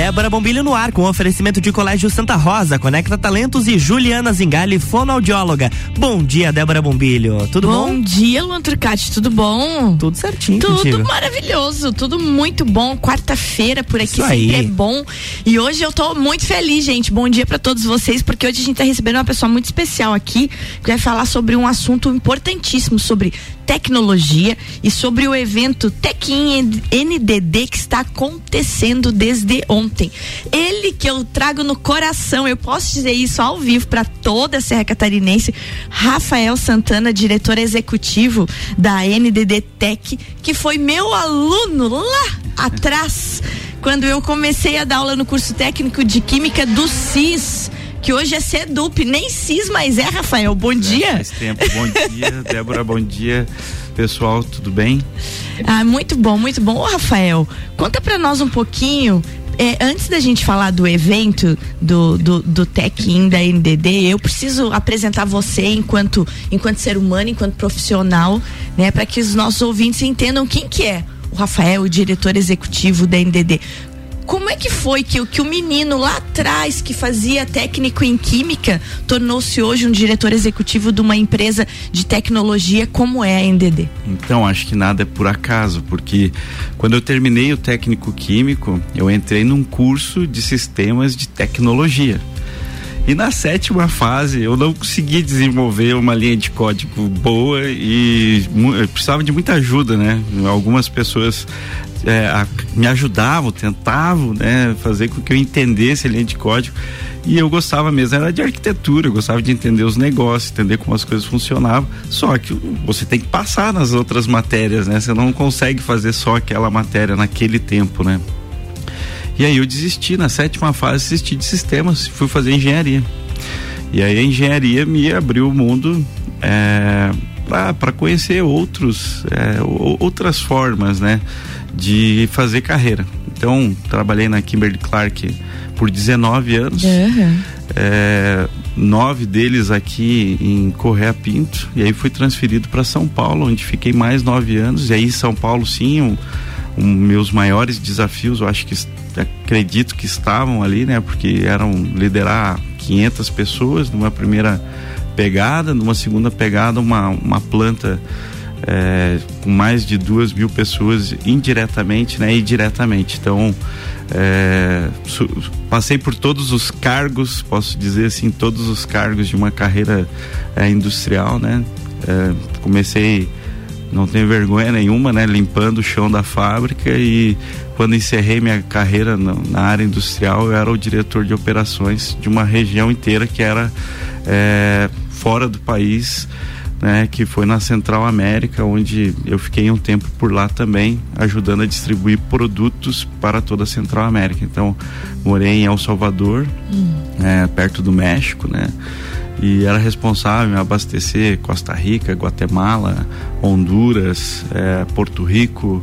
Débora Bombilho no ar com oferecimento de Colégio Santa Rosa, Conecta Talentos e Juliana Zingali, fonoaudióloga. Bom dia, Débora Bombilho. Tudo bom? Bom dia, Luan Turcati. Tudo bom? Tudo certinho Tudo contigo. maravilhoso, tudo muito bom. Quarta-feira por aqui Isso sempre aí. é bom. E hoje eu tô muito feliz, gente. Bom dia pra todos vocês, porque hoje a gente tá recebendo uma pessoa muito especial aqui, que vai falar sobre um assunto importantíssimo, sobre tecnologia e sobre o evento Tequim NDD que está acontecendo desde ontem. Ele que eu trago no coração, eu posso dizer isso ao vivo para toda a Serra Catarinense, Rafael Santana, diretor executivo da NDD Tech, que foi meu aluno lá atrás, quando eu comecei a dar aula no curso técnico de Química do CIS. Que hoje é CEDUP, nem CIS mais é, Rafael. Bom dia. Faz tempo. Bom dia, Débora. Bom dia, pessoal. Tudo bem? Ah, muito bom, muito bom. Ô, Rafael, conta pra nós um pouquinho. é, antes da gente falar do evento do, do, do Tech-In da NDD, eu preciso apresentar você enquanto, enquanto ser humano, enquanto profissional, né, para que os nossos ouvintes entendam quem que é o Rafael, o diretor executivo da NDD. Como é que foi que, o- que o menino lá atrás, que fazia técnico em química, tornou-se hoje um diretor executivo de uma empresa de tecnologia como é a NDD? Então, acho que nada é por acaso, porque quando eu terminei o técnico químico, eu entrei num curso de sistemas de tecnologia. E na sétima fase eu não consegui desenvolver uma linha de código boa e precisava de muita ajuda, né? Algumas pessoas é, a- me ajudavam, tentavam, né, fazer com que eu entendesse a linha de código. E eu gostava mesmo, era de arquitetura, eu gostava de entender os negócios, entender como as coisas funcionavam. Só que você tem que passar nas outras matérias, né? Você não consegue fazer só aquela matéria naquele tempo, né? E aí eu desisti, na sétima fase, desisti de sistemas, fui fazer engenharia. E aí a engenharia me abriu o mundo é, para conhecer outros, é, outras formas, né? De fazer carreira. Então, trabalhei na Kimberly Clark por 19 anos. É, nove deles aqui em Correia Pinto e aí fui transferido para São Paulo onde fiquei mais nove anos e aí São Paulo sim um, um meus maiores desafios eu acho que acredito que estavam ali né porque eram liderar 500 pessoas numa primeira pegada numa segunda pegada uma uma planta é, com mais de duas mil pessoas indiretamente né, e diretamente. Então, é, passei por todos os cargos, posso dizer assim, todos os cargos de uma carreira é, industrial, né? É, comecei, não tenho vergonha nenhuma, né? Limpando o chão da fábrica e quando encerrei minha carreira na, na área industrial, eu era o diretor de operações de uma região inteira que era é, fora do país, né, que foi na Central América, onde eu fiquei um tempo por lá também, ajudando a distribuir produtos para toda a Central América. Então, morei em El Salvador, é, perto do México, né? E era responsável em abastecer Costa Rica, Guatemala, Honduras, é, Porto Rico,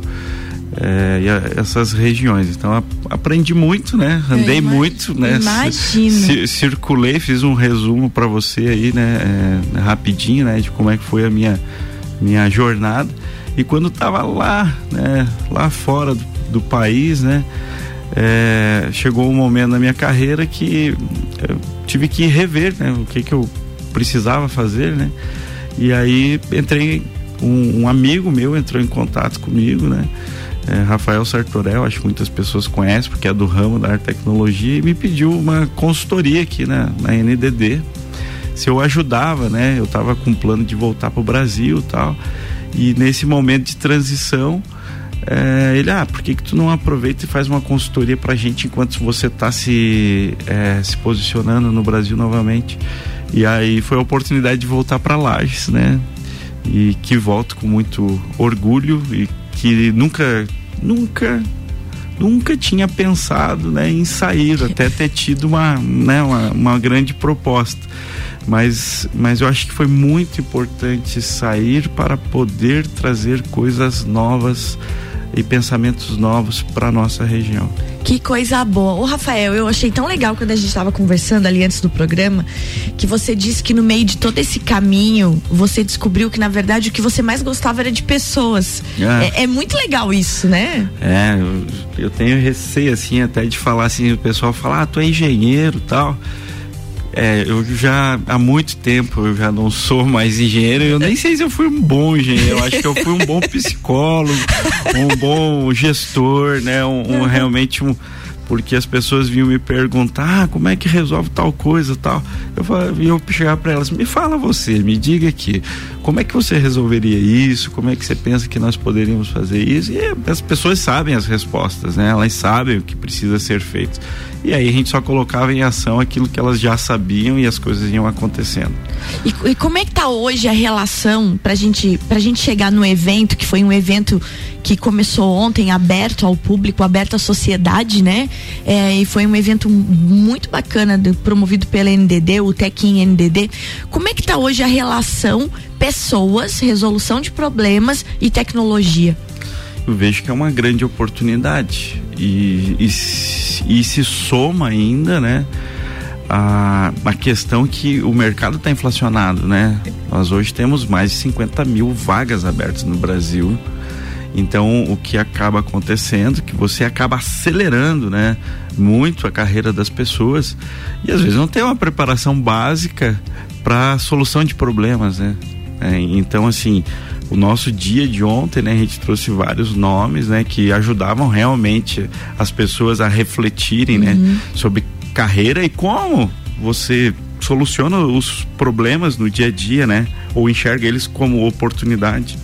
é, e a- essas regiões. Então a- aprendi muito, né? Andei imag- muito, né? imagino. Ci- circulei, fiz um resumo para você aí, né? é, rapidinho, né? De como é que foi a minha minha jornada. E quando tava lá, né? Lá fora do, do país, né? é, chegou um momento na minha carreira que eu tive que rever, né? O que que eu precisava fazer, né? E aí entrei um, um amigo meu entrou em contato comigo, né? É, Rafael Sartorel, acho que muitas pessoas conhecem porque é do ramo da arte tecnologia e me pediu uma consultoria aqui na, na NDD se eu ajudava, né? Eu estava com plano de voltar para o Brasil, tal. E nesse momento de transição, é, ele, ah, por que que tu não aproveita e faz uma consultoria pra gente enquanto você tá se, é, se posicionando no Brasil novamente? E aí foi a oportunidade de voltar para Lages, né? E que volto com muito orgulho e que nunca, nunca, nunca tinha pensado, né, em sair, até ter tido uma, né, uma, uma grande proposta. Mas, mas eu acho que foi muito importante sair para poder trazer coisas novas e pensamentos novos para nossa região. Que coisa boa. Ô, Rafael, eu achei tão legal quando a gente estava conversando ali antes do programa, que você disse que no meio de todo esse caminho, você descobriu que, na verdade, o que você mais gostava era de pessoas. É, é, é muito legal isso, né? É, eu, eu, tenho receio, assim, até de falar assim, o pessoal fala, ah, tu é engenheiro tal. É, eu já há muito tempo eu já não sou mais engenheiro. Eu nem sei se eu fui um bom engenheiro. Eu acho que eu fui um bom psicólogo, um bom gestor, né? Um, um realmente um porque as pessoas vinham me perguntar ah, como é que resolve tal coisa tal. Eu eu chegar para elas, me fala você, me diga aqui, como é que você resolveria isso? Como é que você pensa que nós poderíamos fazer isso? E as pessoas sabem as respostas, né? Elas sabem o que precisa ser feito. E aí a gente só colocava em ação aquilo que elas já sabiam e as coisas iam acontecendo. E, e como é que tá hoje a relação pra gente, pra gente chegar no evento, que foi um evento que começou ontem, aberto ao público, aberto à sociedade, né? É, e foi um evento muito bacana, promovido pela NDD, o Tequim NDD. Como é que tá hoje a relação pessoas, resolução de problemas e tecnologia? eu vejo que é uma grande oportunidade e, e, e se soma ainda, né? A, a questão que o mercado está inflacionado, né? Nós hoje temos mais de 50 mil vagas abertas no Brasil. Então, o que acaba acontecendo, que você acaba acelerando, né, muito a carreira das pessoas e às vezes não tem uma preparação básica para solução de problemas, né? É, então, assim, o nosso dia de ontem, né, a gente trouxe vários nomes, né, que ajudavam realmente as pessoas a refletirem, né, uhum. né, sobre carreira e como você soluciona os problemas no dia a dia, né, ou enxerga eles como oportunidade.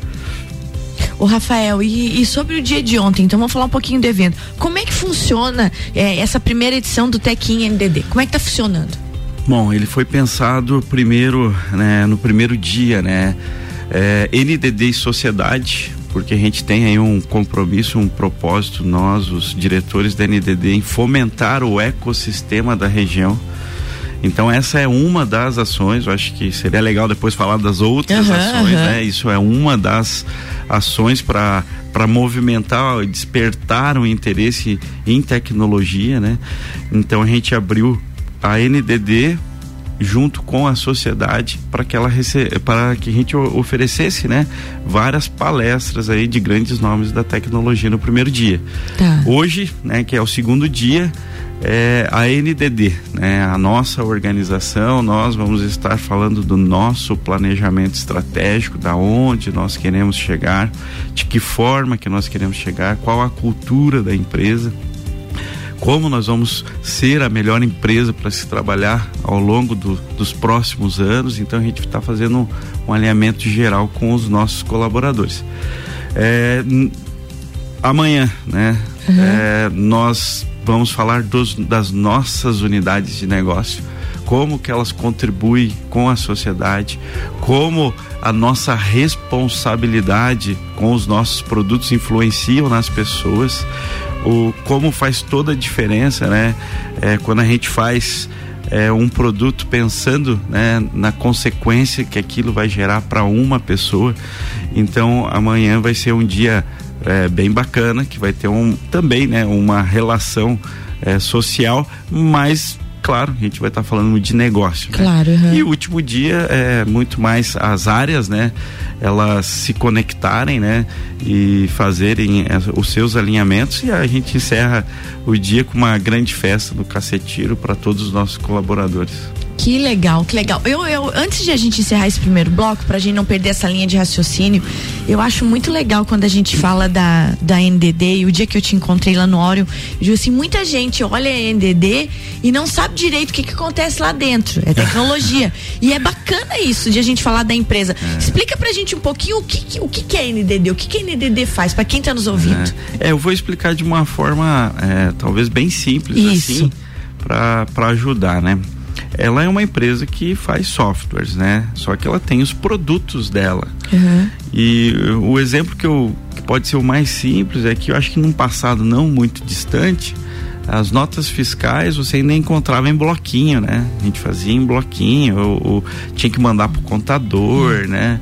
O Rafael, e, e, sobre o dia de ontem, então vamos falar um pouquinho do evento. Como é que funciona é, essa primeira edição do Tequim NDD? Como é que tá funcionando? Bom, ele foi pensado primeiro, né, no primeiro dia, né, é, NDD e sociedade, porque a gente tem aí um compromisso, um propósito, nós, os diretores da NDD, em fomentar o ecossistema da região. Então essa é uma das ações, eu acho que seria legal depois falar das outras uhum, ações, uhum. né? Isso é uma das ações para para movimentar, despertar o interesse em tecnologia, né? Então a gente abriu a NDD junto com a sociedade para que ela para que a gente oferecesse, né, várias palestras aí de grandes nomes da tecnologia no primeiro dia. Tá. Hoje, né, que é o segundo dia, é a NDD, né, a nossa organização, nós vamos estar falando do nosso planejamento estratégico, da onde nós queremos chegar, de que forma que nós queremos chegar, qual a cultura da empresa como nós vamos ser a melhor empresa para se trabalhar ao longo do, dos próximos anos. Então a gente está fazendo um, um, alinhamento geral com os nossos colaboradores. É, amanhã, né? Uhum. É, nós vamos falar dos, das nossas unidades de negócio como que elas contribuem com a sociedade, como a nossa responsabilidade com os nossos produtos influenciam nas pessoas o como faz toda a diferença, né? É, quando a gente faz é, um produto pensando né, na consequência que aquilo vai gerar para uma pessoa. Então amanhã vai ser um dia é, bem bacana que vai ter um também né, uma relação é, social, mas claro, a gente vai estar tá falando de negócio. Né? Claro. Uhum. E o último dia é muito mais as áreas, né? Elas se conectarem, né? E fazerem é, os seus alinhamentos e a gente encerra o dia com uma grande festa do Cacetiro para todos os nossos colaboradores. Que legal, que legal. Eu, eu, antes de a gente encerrar esse primeiro bloco, pra gente não perder essa linha de raciocínio, eu acho muito legal quando a gente fala da, da NDD e o dia que eu te encontrei lá no Orion, eu digo assim, muita gente olha a NDD e não sabe direito o que, que acontece lá dentro. É tecnologia. e é bacana isso de a gente falar da empresa. É. Explica pra gente um pouquinho o que, o que, que é NDD, o que, que a NDD faz, para quem tá nos ouvindo. É. é, eu vou explicar de uma forma é, talvez bem simples isso. assim, para ajudar, né? Ela é uma empresa que faz softwares, né? Só que ela tem os produtos dela. Uhum. E o exemplo que, eu, que pode ser o mais simples é que eu acho que num passado não muito distante, as notas fiscais você ainda encontrava em bloquinho, né? A gente fazia em bloquinho, ou, ou tinha que mandar pro contador, uhum. né?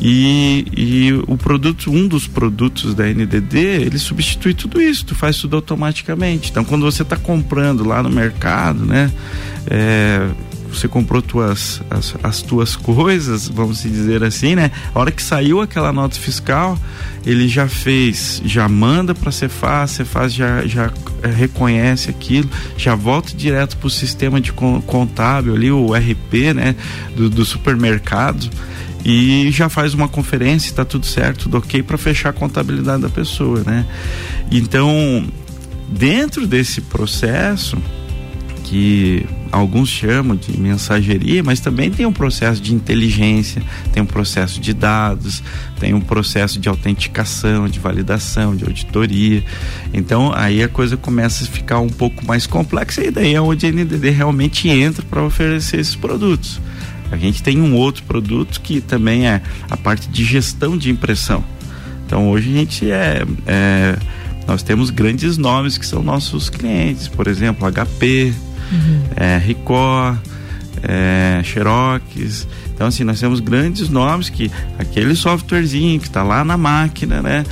E, e, o produto, um dos produtos da NDD, ele substitui tudo isso, tu faz tudo automaticamente. Então, quando você está comprando lá no mercado, né, é, você comprou tuas, as, as, tuas coisas, vamos dizer assim, né? A hora que saiu aquela nota fiscal, ele já fez, já manda para a Cefaz, a Cefaz já, já é, reconhece aquilo, já volta direto para o sistema de contábil ali, o RP, né? Do, do supermercado e já faz uma conferência, está tudo certo, tudo ok para fechar a contabilidade da pessoa, né? Então, dentro desse processo que alguns chamam de mensageria, mas também tem um processo de inteligência, tem um processo de dados, tem um processo de autenticação, de validação, de auditoria. Então aí a coisa começa a ficar um pouco mais complexa e daí é onde a NDD realmente entra para oferecer esses produtos. A gente tem um outro produto que também é a parte de gestão de impressão. Então hoje a gente é, é nós temos grandes nomes que são nossos clientes, por exemplo, HP, uhum. é, é, Xerox. Então, assim, nós temos grandes nomes que aquele softwarezinho que está lá na máquina, né?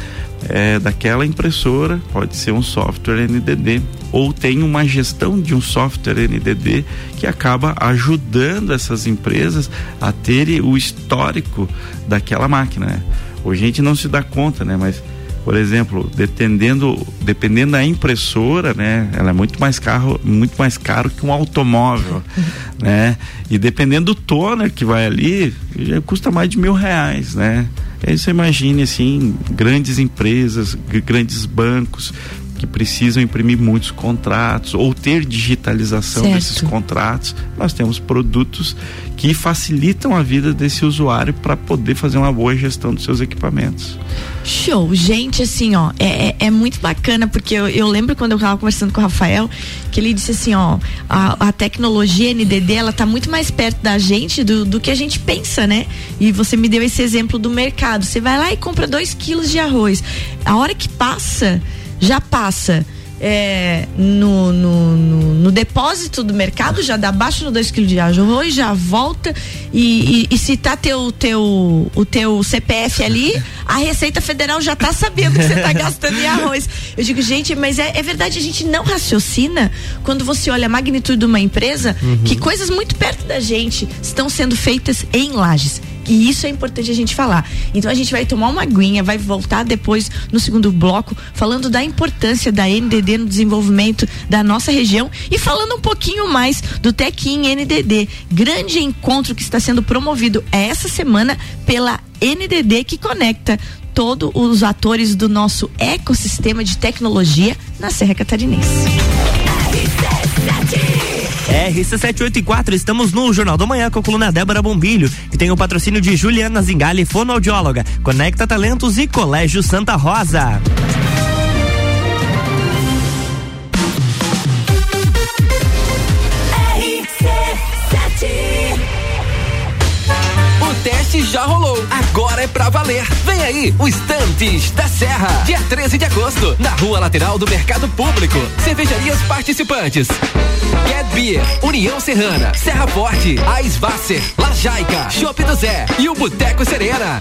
É, daquela impressora, pode ser um software NDD ou tem uma gestão de um software NDD que acaba ajudando essas empresas a terem o histórico daquela máquina. Né? Hoje a gente não se dá conta, né? Mas por exemplo, dependendo, dependendo da impressora, né, ela é muito mais caro, muito mais caro que um automóvel, né? E dependendo do toner que vai ali, já custa mais de mil reais, né? Aí você imagine assim, grandes empresas, grandes bancos que precisam imprimir muitos contratos ou ter digitalização certo. desses contratos, nós temos produtos que facilitam a vida desse usuário para poder fazer uma boa gestão dos seus equipamentos. Show, gente, assim, ó, é, é, é muito bacana porque eu, eu, lembro quando eu estava conversando com o Rafael que ele disse assim, ó, a, a, tecnologia NDD ela tá muito mais perto da gente do, do que a gente pensa, né? E você me deu esse exemplo do mercado. Você vai lá e compra dois quilos de arroz. A hora que passa já passa é, no, no, no, no, depósito do mercado, já dá abaixo no 2 kg de arroz, já volta e, e, e, se tá teu, teu, o teu CPF ali, a Receita Federal já tá sabendo que você tá gastando em arroz. Eu digo, gente, mas é, é, verdade, a gente não raciocina quando você olha a magnitude de uma empresa uhum. que coisas muito perto da gente estão sendo feitas em lajes. E isso é importante a gente falar. Então a gente vai tomar uma aguinha, vai voltar depois no segundo bloco falando da importância da NDD no desenvolvimento da nossa região e falando um pouquinho mais do Tequim NDD, grande encontro que está sendo promovido essa semana pela NDD que conecta todos os atores do nosso ecossistema de tecnologia na Serra Catarinense. RC784, estamos no Jornal da Manhã com a coluna Débora Bombilho, que tem o patrocínio de Juliana Zingali, fonoaudióloga, Conecta Talentos e Colégio Santa Rosa. Agora é pra valer. Vem aí, o Estantes da Serra. Dia 13 de agosto, na rua lateral do Mercado Público. Cervejarias participantes. Get Beer, União Serrana, Serra Forte, Aisvasser, Lajaica, Chopp do Zé e o Boteco Serena.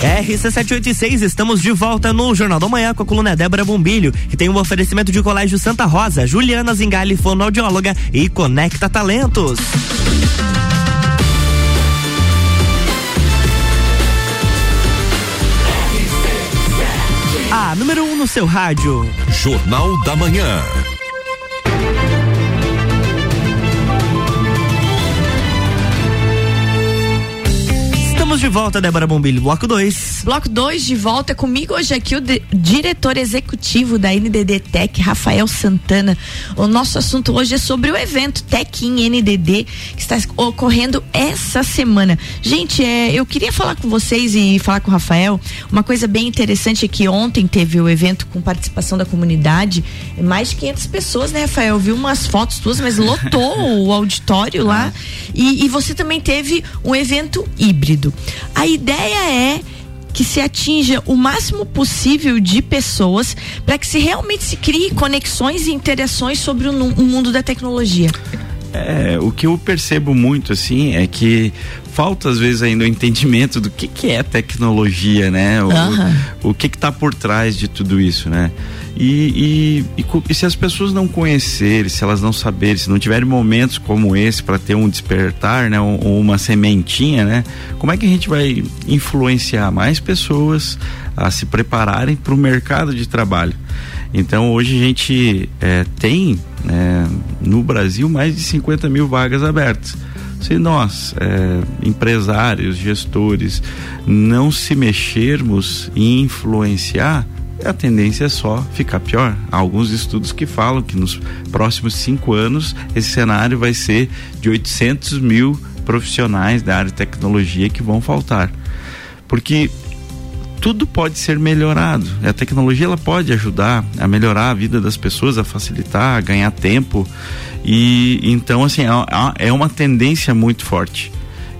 RC786, estamos de volta no Jornal da Manhã com a coluna Débora Bombilho, que tem um oferecimento de Colégio Santa Rosa, Juliana Zingali, fonoaudióloga e Conecta Talentos. A número 1 um no seu rádio. Jornal da Manhã. Estamos de volta, Débora Bombilho, bloco 2. Bloco 2 de volta comigo hoje aqui o diretor executivo da NDD Tech, Rafael Santana. O nosso assunto hoje é sobre o evento Tech in NDD que está ocorrendo essa semana. Gente, é, eu queria falar com vocês e falar com o Rafael uma coisa bem interessante é que ontem teve o evento com participação da comunidade, mais de 500 pessoas, né, Rafael? Eu vi umas fotos tuas, mas lotou o auditório lá. E, e você também teve um evento híbrido. A ideia é que se atinja o máximo possível de pessoas para que se realmente se crie conexões e interações sobre o, o mundo da tecnologia. É, o que eu percebo muito assim é que falta às vezes ainda o entendimento do que, que é tecnologia, né? O, uhum. o, o que está por trás de tudo isso, né? E, e, e, e, se as pessoas não conhecerem, se elas não saberem, se não tiverem momentos como esse para ter um despertar, né, ou, ou, uma sementinha, né, como é que a gente vai influenciar mais pessoas a se prepararem para o mercado de trabalho? Então hoje a gente é, tem né, no Brasil mais de 50 mil vagas abertas. Se nós, é, empresários, gestores, não se mexermos e influenciar, a tendência é só ficar pior. Há alguns estudos que falam que nos próximos cinco anos esse cenário vai ser de 800 mil profissionais da área de tecnologia que vão faltar. Porque tudo pode ser melhorado. A tecnologia ela pode ajudar a melhorar a vida das pessoas, a facilitar, a ganhar tempo. E então assim é, é uma tendência muito forte.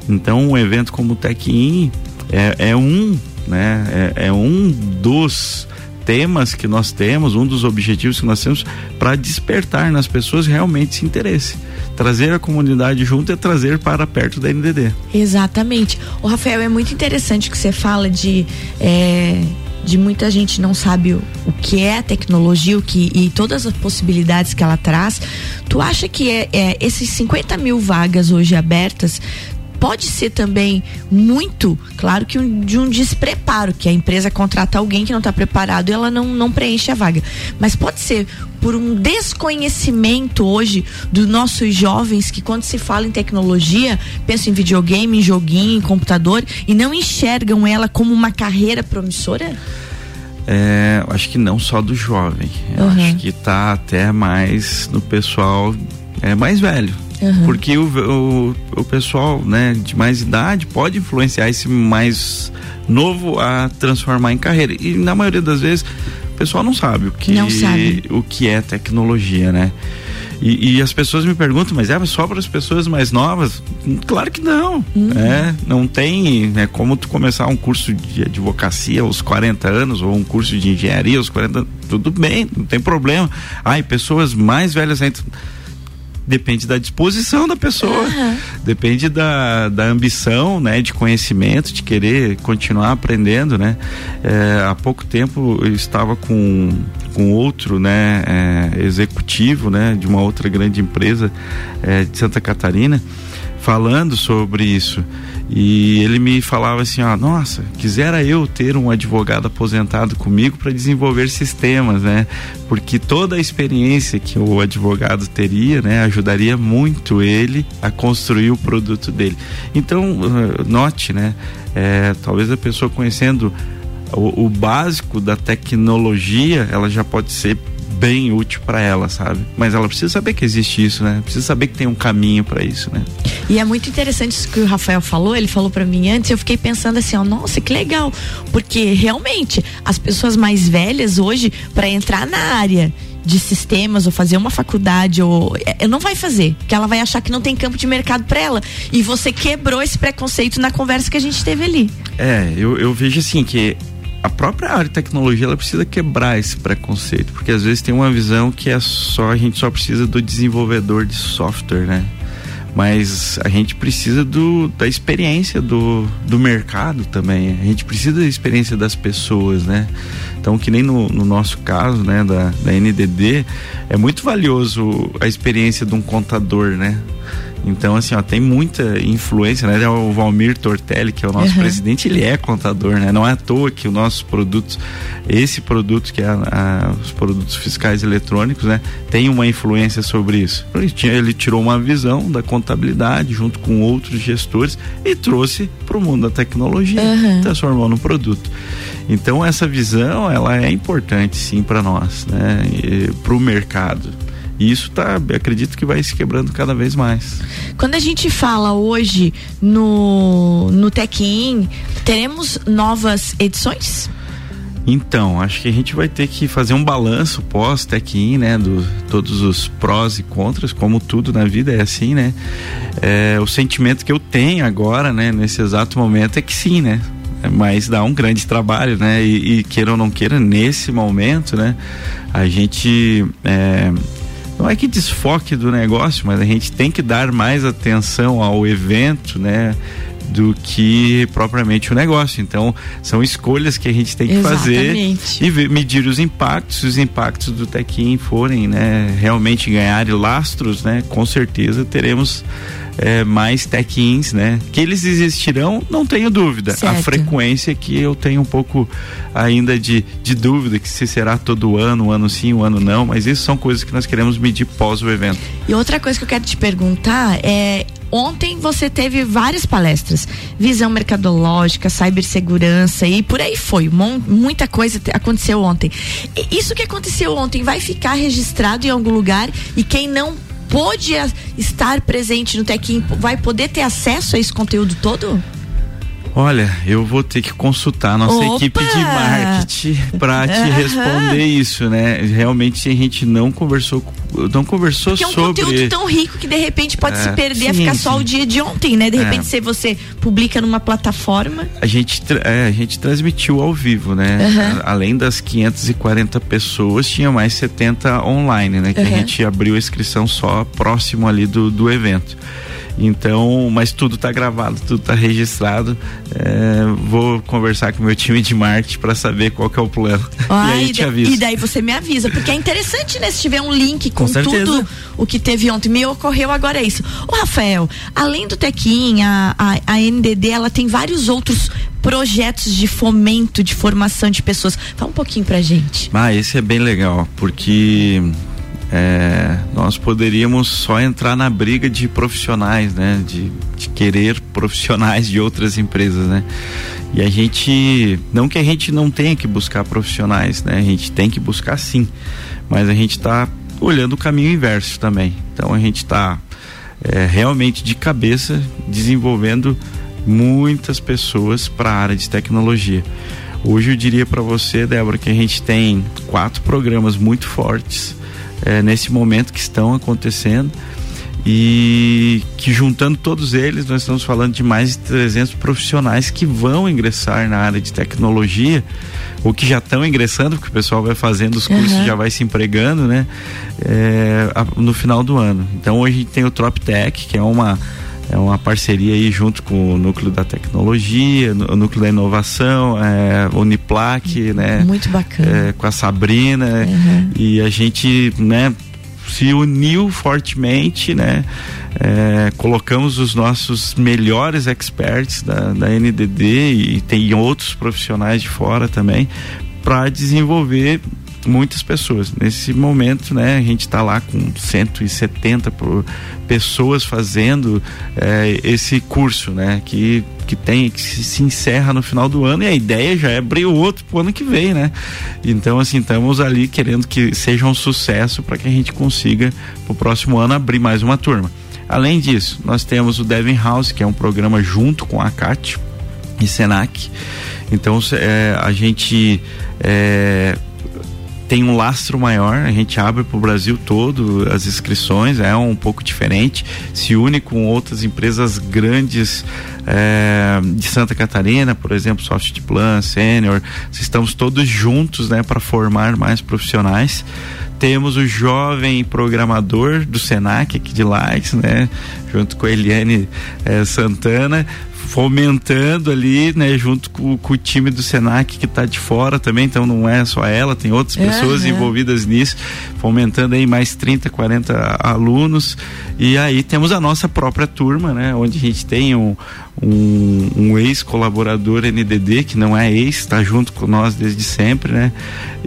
Então um evento como o Tech é, é um né, é, é um dos temas que nós temos, um dos objetivos que nós temos para despertar nas pessoas realmente esse interesse. Trazer a comunidade junto é trazer para perto da NDD. Exatamente. O Rafael, é muito interessante que você fala de. É de muita gente não sabe o, o, que é a tecnologia o que, e todas as possibilidades que ela traz. Tu acha que é, é, esses 50 mil vagas hoje abertas pode ser também muito, claro que um, de um despreparo, que a empresa contrata alguém que não está preparado e ela não, não preenche a vaga. Mas pode ser por um desconhecimento hoje dos nossos jovens que quando se fala em tecnologia, pensam em videogame, em joguinho, em computador e não enxergam ela como uma carreira promissora? É, acho que não só do jovem. Uhum. Acho que está até mais no pessoal é, mais velho Uhum. Porque o, o, o, pessoal né, de mais idade pode influenciar esse mais novo a transformar em carreira. E na maioria das vezes o pessoal não sabe o que, sabe. O que é tecnologia, né? E, e, as pessoas me perguntam, mas é só para as pessoas mais novas? Claro que não. Uhum. É, não tem é como tu começar um curso de advocacia aos 40 anos ou um curso de engenharia aos 40 tudo bem, não tem problema. Ai, pessoas mais velhas ainda depende da disposição da pessoa, uhum. depende da, da ambição, né, de conhecimento, de querer continuar aprendendo, né. É, há pouco tempo eu estava com, com outro, né, é, executivo, né, de uma outra grande empresa é, de Santa Catarina, falando sobre isso. E ele me falava assim, ó, nossa, quisera eu ter um advogado aposentado comigo para desenvolver sistemas, né? Porque toda a experiência que o advogado teria, né, ajudaria muito ele a construir o produto dele. Então, uh, note, né, é, talvez a pessoa conhecendo o, o básico da tecnologia, ela já pode ser bem útil para ela, sabe? Mas ela precisa saber que existe isso, né? Precisa saber que tem um caminho para isso, né? E é muito interessante isso que o Rafael falou, ele falou para mim antes, eu fiquei pensando assim, ó, nossa, que legal, porque realmente as pessoas mais velhas hoje para entrar na área de sistemas ou fazer uma faculdade ou é, não vai fazer, porque ela vai achar que não tem campo de mercado para ela. E você quebrou esse preconceito na conversa que a gente teve ali. É, eu, eu vejo assim que a própria área de tecnologia ela precisa quebrar esse preconceito, porque às vezes tem uma visão que é só a gente só precisa do desenvolvedor de software, né? Mas a gente precisa do, da experiência do, do mercado também. A gente precisa da experiência das pessoas, né? Então, que nem no, no nosso caso, né, da, da NDD, é muito valioso a experiência de um contador, né? Então, assim, ó, tem muita influência, né? O Valmir Tortelli, que é o nosso uhum. presidente, ele é contador, né? Não é à toa que os nossos produtos, esse produto que é a, a, os produtos fiscais eletrônicos, né? Tem uma influência sobre isso. Ele, tinha, ele tirou uma visão da contabilidade junto com outros gestores e trouxe para o mundo da tecnologia, uhum. transformou no produto. Então essa visão ela é importante sim para nós, né? Para o mercado. E isso tá, acredito que vai se quebrando cada vez mais. Quando a gente fala hoje no no Tech teremos novas edições? Então, acho que a gente vai ter que fazer um balanço pós Tech né, do todos os prós e contras, como tudo na vida é assim, né? É, o sentimento que eu tenho agora, né, nesse exato momento é que sim, né? mas dá um grande trabalho, né? E, e, queira ou não queira, nesse momento, né? A gente é, não é que desfoque do negócio, mas a gente tem que dar mais atenção ao evento, né? Do que propriamente o negócio. Então, são escolhas que a gente tem que Exatamente. fazer e ver, medir os impactos. Se os impactos do Tequim forem, né, realmente ganharem lastros, né, com certeza teremos é, mais tech-ins, né? Que eles existirão, não tenho dúvida. Certo. A frequência que eu tenho um pouco ainda de, de dúvida, que se será todo ano, um ano sim, um ano não, mas isso são coisas que nós queremos medir pós o evento. E outra coisa que eu quero te perguntar é Ontem você teve várias palestras, visão mercadológica, cibersegurança e por aí foi. Muita coisa aconteceu ontem. E isso que aconteceu ontem vai ficar registrado em algum lugar e quem não pôde estar presente no Tequim vai poder ter acesso a esse conteúdo todo? Olha, eu vou ter que consultar a nossa Opa! equipe de marketing para te responder isso, né? Realmente a gente não conversou, não conversou Porque sobre. é um conteúdo tão rico que de repente pode é, se perder, sim, ficar sim. só o dia de ontem, né? De é. repente, é. se você publica numa plataforma. A gente, é, a gente transmitiu ao vivo, né? Uhum. Além das 540 pessoas, tinha mais 70 online, né? Que uhum. a gente abriu a inscrição só próximo ali do, do evento. Então, mas tudo está gravado, tudo está registrado. É, vou conversar com o meu time de marketing para saber qual que é o plano. Ah, e aí e te aviso. E daí você me avisa, porque é interessante, né? Se tiver um link com, com tudo o que teve ontem. Me ocorreu agora isso. O Rafael, além do Tequim, a, a, a NDD, ela tem vários outros projetos de fomento, de formação de pessoas. Fala um pouquinho pra gente. Ah, esse é bem legal, porque é, nós poderíamos só entrar na briga de profissionais, né? De, de, querer profissionais de outras empresas, né? E a gente, não que a gente não tenha que buscar profissionais, né? A gente tem que buscar sim, mas a gente está olhando o caminho inverso também. Então a gente está é, realmente de cabeça desenvolvendo muitas pessoas para a área de tecnologia. Hoje eu diria para você, Débora, que a gente tem quatro programas muito fortes é, nesse momento que estão acontecendo e que juntando todos eles nós estamos falando de mais de 300 profissionais que vão ingressar na área de tecnologia ou que já estão ingressando porque o pessoal vai fazendo os cursos uhum. já vai se empregando né é, no final do ano então hoje tem o TropTech que é uma é uma parceria aí junto com o núcleo da tecnologia, o núcleo da inovação, é, Uniplac, né? Muito bacana. É, com a Sabrina uhum. e a gente, né? Se uniu fortemente, né? É, colocamos os nossos melhores experts da, da NDD e tem outros profissionais de fora também para desenvolver muitas pessoas. Nesse momento, né, a gente está lá com 170 por, pessoas fazendo é, esse curso, né, que que tem que se, encerra no final do ano e a ideia já é abrir o outro pro ano que vem, né? Então assim estamos ali querendo que seja um sucesso para que a gente consiga pro próximo ano abrir mais uma turma. Além disso, nós temos o Devin House, que é um programa junto com a CAT e Senac. Então é, a gente é, tem um lastro maior, a gente abre para o Brasil todo as inscrições, é um pouco diferente, se une com outras empresas grandes é, de Santa Catarina, por exemplo, Softplan, Senior, estamos todos juntos né, para formar mais profissionais. Temos o jovem programador do Senac aqui de Likes, né? Junto com a Eliane é, Santana, fomentando ali, né, junto com, com, o time do Senac que está de fora também, então não é só ela, tem outras pessoas uhum. envolvidas nisso, fomentando aí mais 30, 40 alunos. E aí temos a nossa própria turma, né, onde a gente tem um, um, um ex-colaborador NDD, que não é ex, está junto com nós desde sempre, né?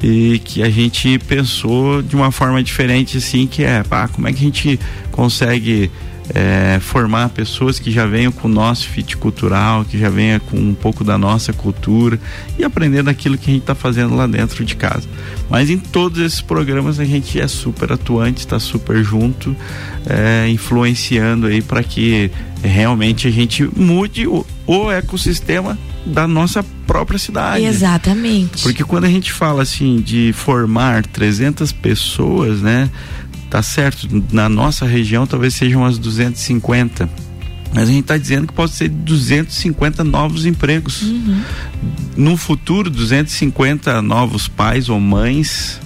E que a gente pensou de uma forma diferente, assim, que é, pá, como é que a gente consegue é, formar pessoas que já venham com o nosso fit cultural, que já venham com um pouco da nossa cultura e aprendendo aquilo que a gente está fazendo lá dentro de casa. Mas em todos esses programas a gente é super atuante, está super junto, é, influenciando aí para que realmente a gente mude o, o ecossistema da nossa própria cidade. Exatamente. Porque quando a gente fala assim de formar 300 pessoas, né? Tá certo, na nossa região talvez sejam as 250. Mas a gente está dizendo que pode ser 250 novos empregos. Uhum. No futuro, 250 novos pais ou mães.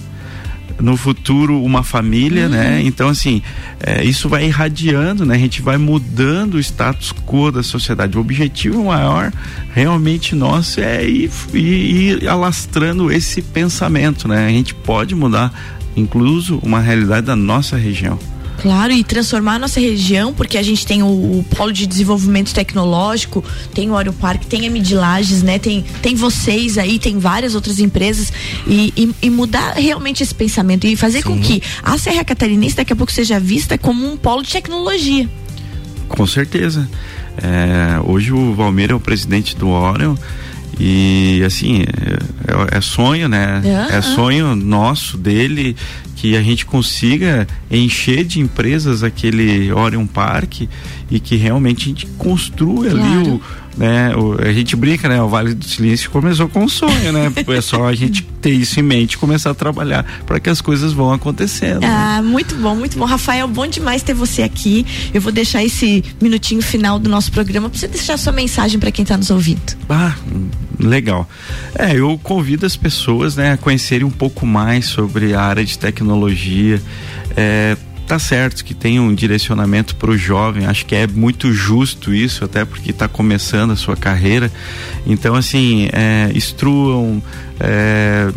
No futuro, uma família, né? uhum. né? Então, assim, é, isso vai irradiando, né? A gente vai mudando o status quo da sociedade. O objetivo maior, realmente nosso, é ir, ir, ir alastrando esse pensamento, né? A gente pode mudar incluso uma realidade da nossa região. Claro, e transformar a nossa região, porque a gente tem o, o polo de desenvolvimento tecnológico, tem o Aeroparque, tem a Midlages, né? Tem, tem vocês aí, tem várias outras empresas e, e, e mudar realmente esse pensamento e fazer Sim. com que a Serra Catarinense daqui a pouco seja vista como um polo de tecnologia. Com certeza. É, hoje o Valmir é o presidente do Orion e assim, é, é sonho, né? Uhum. É sonho nosso, dele, que a gente consiga encher de empresas aquele Orion Park e que realmente a gente construa claro. ali o né? O, a gente brinca, né? O Vale do Silício começou com um sonho, né? é só a gente ter isso em mente e começar a trabalhar para que as coisas vão acontecendo. Né? Ah, né? muito bom, muito bom. Rafael, bom demais ter você aqui. Eu vou deixar esse minutinho final do nosso programa para você deixar sua mensagem para quem está nos ouvindo. Ah, legal. É, eu convido as pessoas, né, a conhecerem um pouco mais sobre a área de tecnologia. É, tá certo que tem um direcionamento para o jovem, acho que é muito justo isso, até porque está começando a sua carreira. Então, assim, é, instruam. É,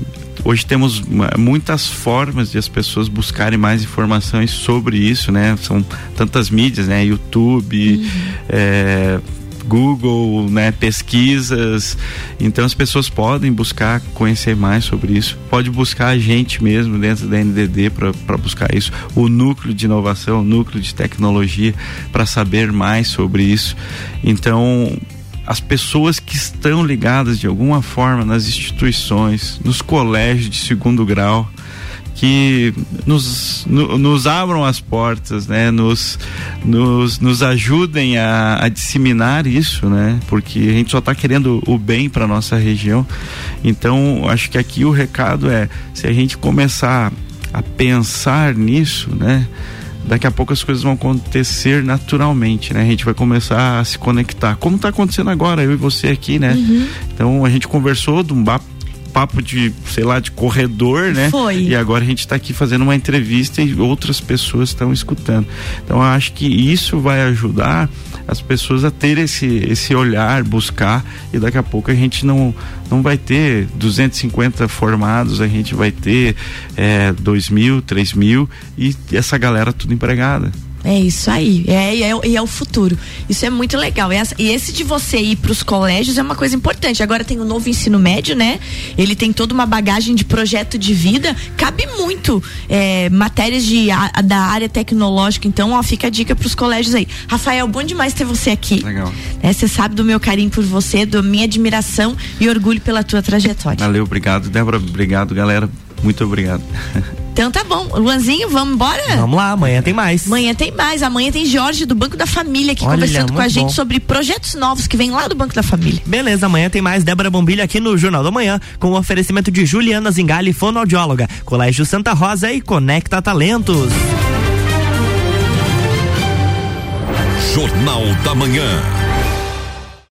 hoje temos muitas formas de as pessoas buscarem mais informações sobre isso, né? São tantas mídias, né? YouTube, uhum. é, Google, né, pesquisas. Então as pessoas podem buscar conhecer mais sobre isso. Pode buscar a gente mesmo dentro da NDD para buscar isso. O núcleo de inovação, o núcleo de tecnologia para saber mais sobre isso. Então as pessoas que estão ligadas de alguma forma nas instituições, nos colégios de segundo grau, que nos, no, nos abram as portas, né? Nos, nos, nos ajudem a, a disseminar isso, né? Porque a gente só está querendo o bem para nossa região. Então, acho que aqui o recado é, se a gente começar a pensar nisso, né? daqui a pouco as coisas vão acontecer naturalmente, né? A gente vai começar a se conectar, como está acontecendo agora, eu e você aqui, né? Uhum. Então a gente conversou de um papo de, sei lá, de corredor, né? Foi. E agora a gente está aqui fazendo uma entrevista e outras pessoas estão escutando. Então eu acho que isso vai ajudar as pessoas a ter esse, esse olhar, buscar e daqui a pouco a gente não, não vai ter 250 formados, a gente vai ter é, 2 mil, 3 mil e essa galera tudo empregada. É isso aí. É, e é, é o futuro. Isso é muito legal. E, essa- e esse de você ir para os colégios é uma coisa importante. Agora tem o novo ensino médio, né? Ele tem toda uma bagagem de projeto de vida. Cabe muito é, matérias de, a- da área tecnológica. Então, ó, fica a dica para os colégios aí. Rafael, bom demais ter você aqui. Legal. É, Você sabe do meu carinho por você, da minha admiração e orgulho pela tua trajetória. Valeu, obrigado. Débora, obrigado, galera. Muito obrigado. Então tá bom. Luanzinho, vamos embora? Vamos lá, amanhã tem mais. Amanhã tem mais. Amanhã tem Jorge do Banco da Família aqui Olha, conversando com a gente bom. sobre projetos novos que vem lá do Banco da Família. Beleza, amanhã tem mais Débora Bombilho aqui no Jornal da Manhã, com o oferecimento de Juliana Zingali, fonoaudióloga, Colégio Santa Rosa e Conecta Talentos. Jornal da Manhã.